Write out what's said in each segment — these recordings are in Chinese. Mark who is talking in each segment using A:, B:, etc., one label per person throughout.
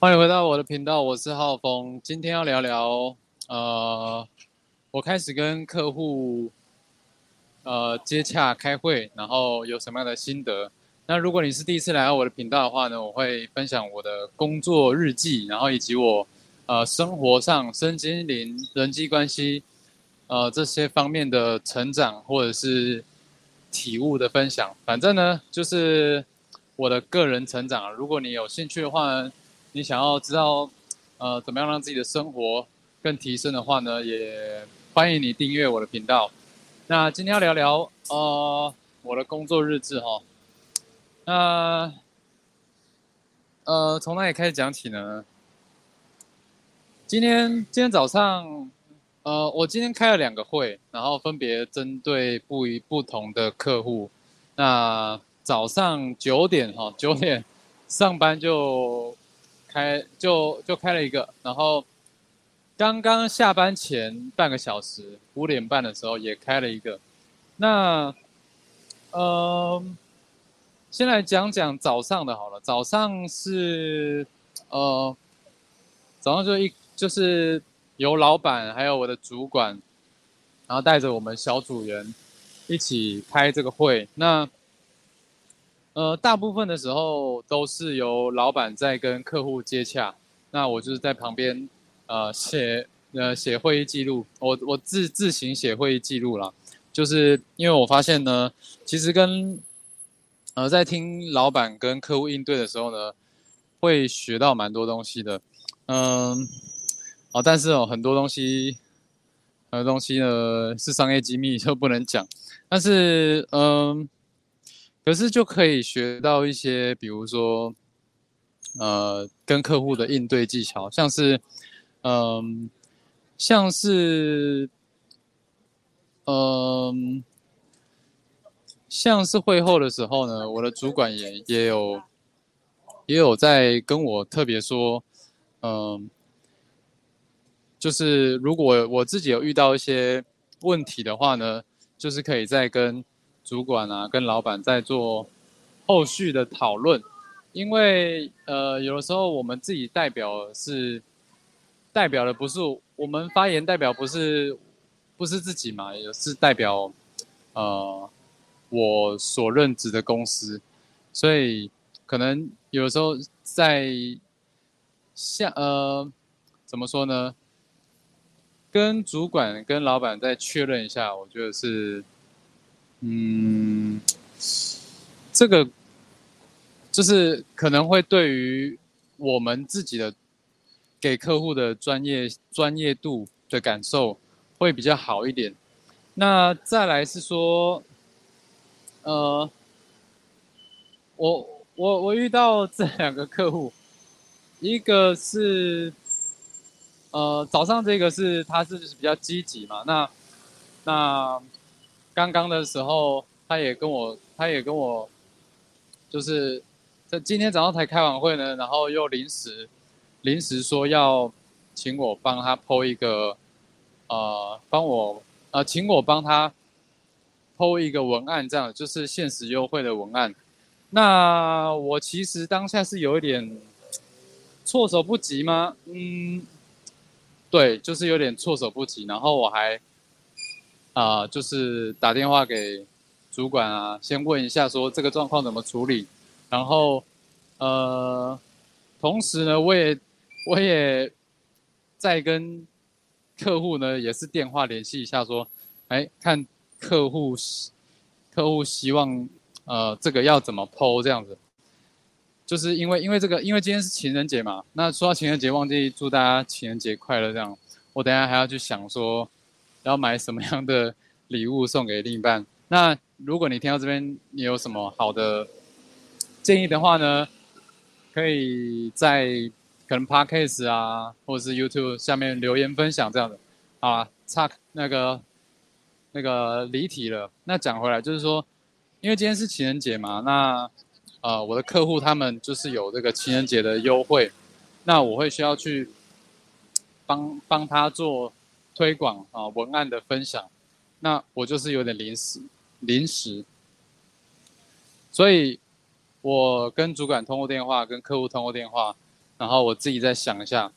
A: 欢迎回到我的频道，我是浩峰。今天要聊聊，呃，我开始跟客户呃接洽开会，然后有什么样的心得。那如果你是第一次来到我的频道的话呢，我会分享我的工作日记，然后以及我呃生活上、身心灵、人际关系呃这些方面的成长或者是体悟的分享。反正呢，就是我的个人成长。如果你有兴趣的话，你想要知道，呃，怎么样让自己的生活更提升的话呢？也欢迎你订阅我的频道。那今天要聊聊，呃，我的工作日志哈。那，呃，从哪里开始讲起呢？今天今天早上，呃，我今天开了两个会，然后分别针对不一不同的客户。那早上九点哈，九点上班就。开就就开了一个，然后刚刚下班前半个小时五点半的时候也开了一个。那呃，先来讲讲早上的好了。早上是呃，早上就一就是由老板还有我的主管，然后带着我们小组员一起开这个会。那呃，大部分的时候都是由老板在跟客户接洽，那我就是在旁边，呃，写呃写会议记录，我我自自行写会议记录了，就是因为我发现呢，其实跟呃在听老板跟客户应对的时候呢，会学到蛮多东西的，嗯，哦，但是哦很多东西，很多东西呢是商业机密就不能讲，但是嗯。可是就可以学到一些，比如说，呃，跟客户的应对技巧，像是，嗯，像是，嗯，像是会后的时候呢，我的主管也也有，也有在跟我特别说，嗯，就是如果我自己有遇到一些问题的话呢，就是可以再跟。主管啊，跟老板在做后续的讨论，因为呃，有的时候我们自己代表是代表的不是我们发言代表不是不是自己嘛，也是代表呃我所任职的公司，所以可能有的时候在像呃怎么说呢，跟主管跟老板再确认一下，我觉得是。嗯，这个就是可能会对于我们自己的给客户的专业专业度的感受会比较好一点。那再来是说，呃，我我我遇到这两个客户，一个是呃早上这个是他是比较积极嘛，那那。刚刚的时候，他也跟我，他也跟我，就是在今天早上才开完会呢，然后又临时临时说要请我帮他剖一个，呃，帮我呃，请我帮他剖一个文案，这样就是限时优惠的文案。那我其实当下是有一点措手不及吗？嗯，对，就是有点措手不及，然后我还。啊，就是打电话给主管啊，先问一下说这个状况怎么处理，然后呃，同时呢，我也我也在跟客户呢也是电话联系一下说，哎，看客户客户希望呃这个要怎么剖这样子，就是因为因为这个因为今天是情人节嘛，那说到情人节，忘记祝大家情人节快乐这样，我等下还要去想说。要买什么样的礼物送给另一半？那如果你听到这边，你有什么好的建议的话呢？可以在可能 Podcast 啊，或者是 YouTube 下面留言分享这样的。啊，差那个那个离题了。那讲回来就是说，因为今天是情人节嘛，那呃我的客户他们就是有这个情人节的优惠，那我会需要去帮帮他做。推广啊，文案的分享，那我就是有点临时，临时，所以我跟主管通过电话，跟客户通过电话，然后我自己再想一下，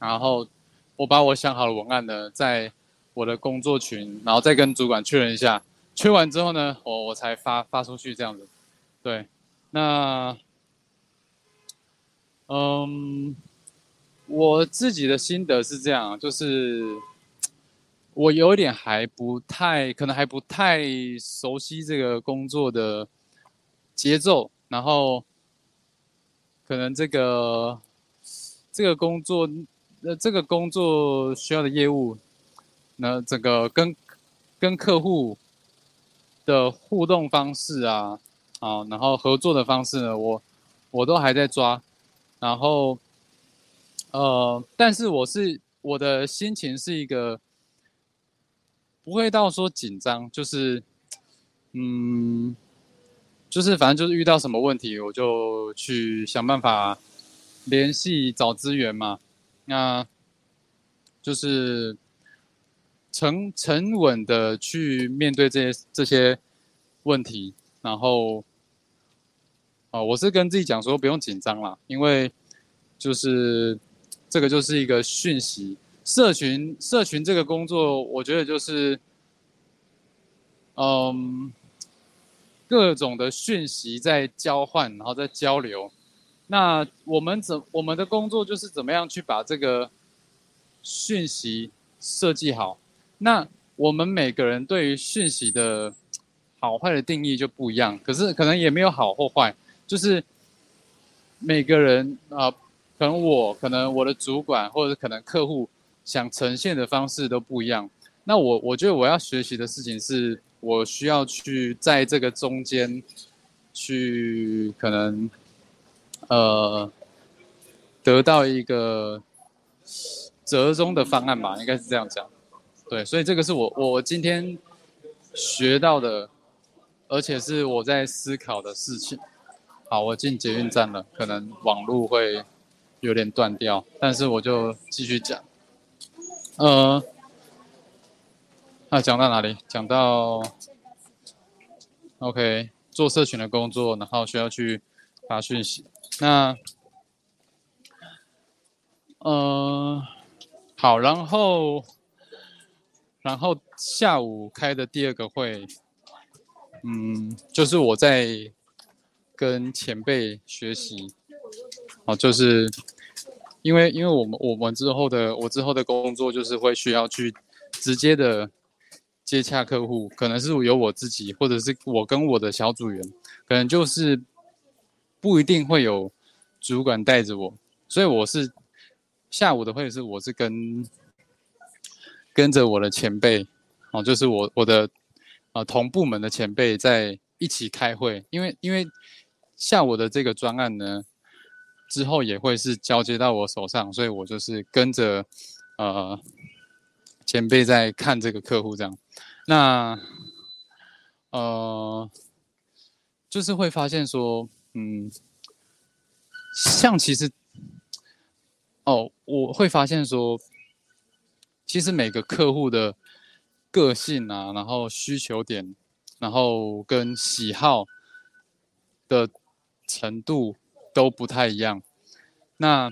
A: 然后我把我想好的文案呢，在我的工作群，然后再跟主管确认一下，确认完之后呢，我我才发发出去这样子。对，那嗯，我自己的心得是这样，就是我有点还不太，可能还不太熟悉这个工作的节奏，然后。可能这个这个工作，呃，这个工作需要的业务，那这个跟跟客户的互动方式啊，啊，然后合作的方式呢，我我都还在抓，然后呃，但是我是我的心情是一个不会到说紧张，就是嗯。就是反正就是遇到什么问题，我就去想办法联系找资源嘛。那就是沉沉稳的去面对这些这些问题，然后哦，我是跟自己讲说不用紧张啦，因为就是这个就是一个讯息社群社群这个工作，我觉得就是嗯。各种的讯息在交换，然后在交流。那我们怎我们的工作就是怎么样去把这个讯息设计好？那我们每个人对于讯息的好坏的定义就不一样。可是可能也没有好或坏，就是每个人啊，可能我可能我的主管或者可能客户想呈现的方式都不一样。那我我觉得我要学习的事情是。我需要去在这个中间，去可能，呃，得到一个折中的方案吧，应该是这样讲。对，所以这个是我我今天学到的，而且是我在思考的事情。好，我进捷运站了，可能网络会有点断掉，但是我就继续讲。呃。那讲到哪里？讲到，OK，做社群的工作，然后需要去发讯息。那，呃，好，然后，然后下午开的第二个会，嗯，就是我在跟前辈学习，哦，就是因为因为我们我们之后的我之后的工作就是会需要去直接的。接洽客户可能是由我自己，或者是我跟我的小组员，可能就是不一定会有主管带着我，所以我是下午的会是我是跟跟着我的前辈哦，就是我我的呃同部门的前辈在一起开会，因为因为下午的这个专案呢之后也会是交接到我手上，所以我就是跟着呃。前辈在看这个客户，这样，那，呃，就是会发现说，嗯，像其实，哦，我会发现说，其实每个客户的个性啊，然后需求点，然后跟喜好的程度都不太一样，那。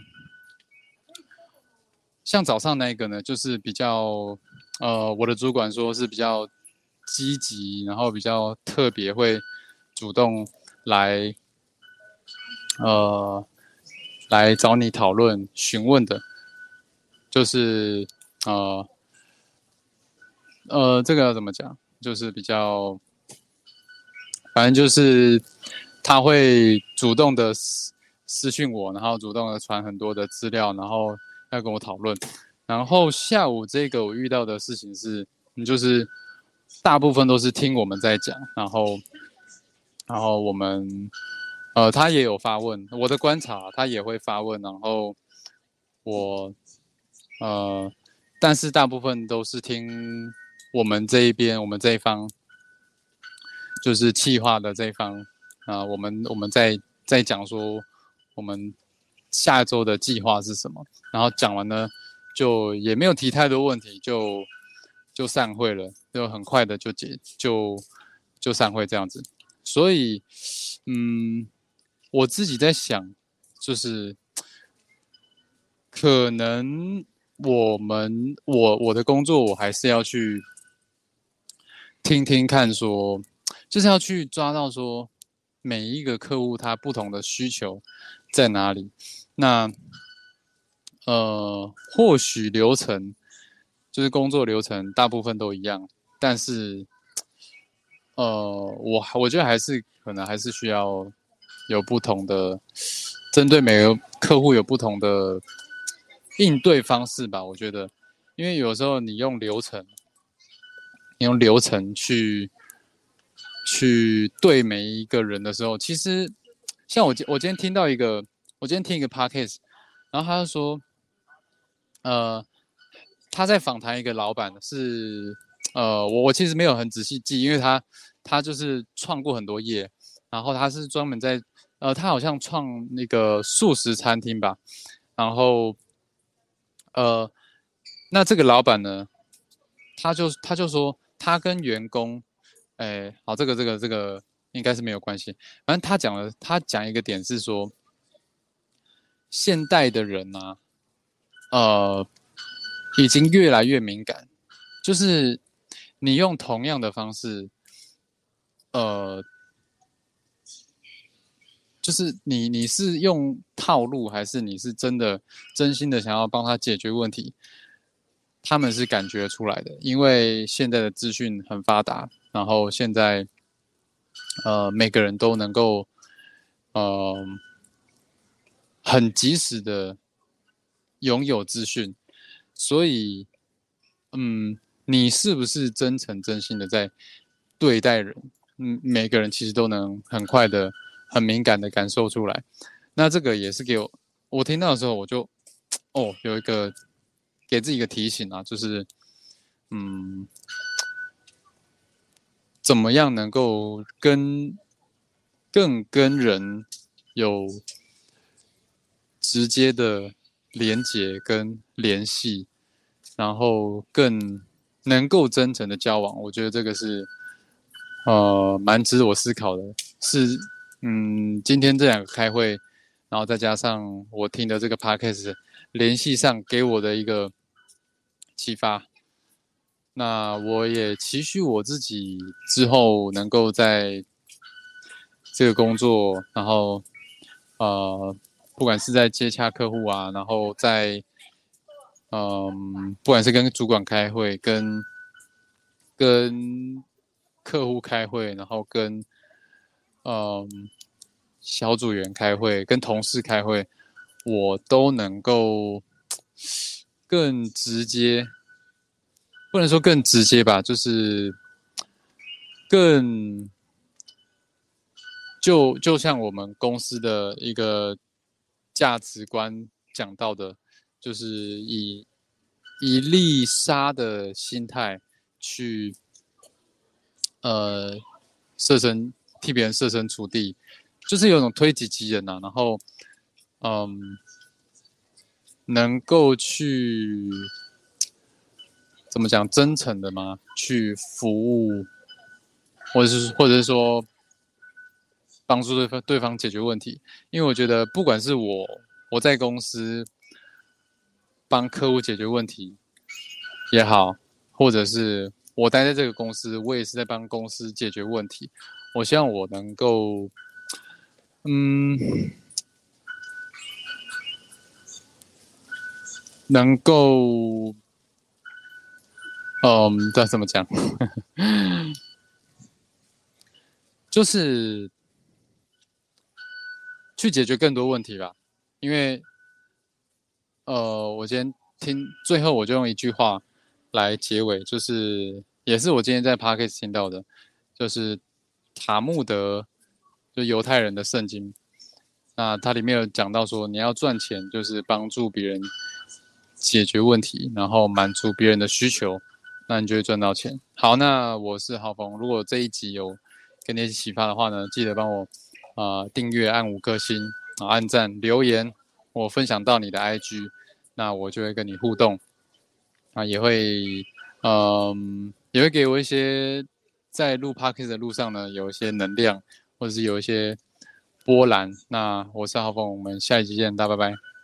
A: 像早上那个呢，就是比较，呃，我的主管说是比较积极，然后比较特别，会主动来，呃，来找你讨论、询问的，就是呃，呃，这个要怎么讲？就是比较，反正就是他会主动的私私讯我，然后主动的传很多的资料，然后。要跟我讨论，然后下午这个我遇到的事情是，就是大部分都是听我们在讲，然后，然后我们，呃，他也有发问，我的观察他也会发问，然后我，呃，但是大部分都是听我们这一边，我们这一方，就是气化的这一方，啊，我们我们在在讲说我们。下周的计划是什么？然后讲完呢，就也没有提太多问题，就就散会了，就很快的就结就就散会这样子。所以，嗯，我自己在想，就是可能我们我我的工作我还是要去听听看，说就是要去抓到说每一个客户他不同的需求在哪里。那呃，或许流程就是工作流程大部分都一样，但是呃，我我觉得还是可能还是需要有不同的针对每个客户有不同的。应对方式吧，我觉得，因为有时候你用流程，你用流程去去对每一个人的时候，其实像我今我今天听到一个，我今天听一个 podcast，然后他就说，呃，他在访谈一个老板，是呃，我我其实没有很仔细记，因为他他就是创过很多业，然后他是专门在呃，他好像创那个素食餐厅吧，然后。呃，那这个老板呢，他就他就说，他跟员工，哎，好，这个这个这个应该是没有关系。反正他讲了，他讲一个点是说，现代的人呢，呃，已经越来越敏感，就是你用同样的方式，呃。就是你，你是用套路，还是你是真的真心的想要帮他解决问题？他们是感觉出来的，因为现在的资讯很发达，然后现在，呃，每个人都能够，呃，很及时的拥有资讯，所以，嗯，你是不是真诚真心的在对待人？嗯，每个人其实都能很快的。很敏感的感受出来，那这个也是给我，我听到的时候我就，哦，有一个给自己一个提醒啊，就是，嗯，怎么样能够跟更跟人有直接的连接跟联系，然后更能够真诚的交往，我觉得这个是，呃，蛮值得我思考的，是。嗯，今天这两个开会，然后再加上我听的这个 podcast 联系上给我的一个启发，那我也期许我自己之后能够在这个工作，然后呃，不管是在接洽客户啊，然后在嗯，不管是跟主管开会，跟跟客户开会，然后跟嗯，小组员开会，跟同事开会，我都能够 更直接，不能说更直接吧，就是更就就像我们公司的一个价值观讲到的，就是以以利杀的心态去呃设身。替别人设身处地，就是有种推己及人呐。然后，嗯，能够去怎么讲，真诚的吗？去服务，或者是或者是说帮助对方对方解决问题。因为我觉得，不管是我我在公司帮客户解决问题也好，或者是我待在这个公司，我也是在帮公司解决问题。我希望我能够，嗯，能够，嗯，该怎么讲？就是去解决更多问题吧。因为，呃，我今天听最后，我就用一句话来结尾，就是也是我今天在 p a r k e s 听到的，就是。塔木德就犹太人的圣经，那它里面有讲到说，你要赚钱就是帮助别人解决问题，然后满足别人的需求，那你就会赚到钱。好，那我是郝峰，如果这一集有给你启发的话呢，记得帮我啊订阅、按五颗星啊、按赞、留言，我分享到你的 IG，那我就会跟你互动啊，也会嗯也会给我一些。在录 podcast 的路上呢，有一些能量，或者是有一些波澜。那我是浩峰，我们下一集见，大家拜拜。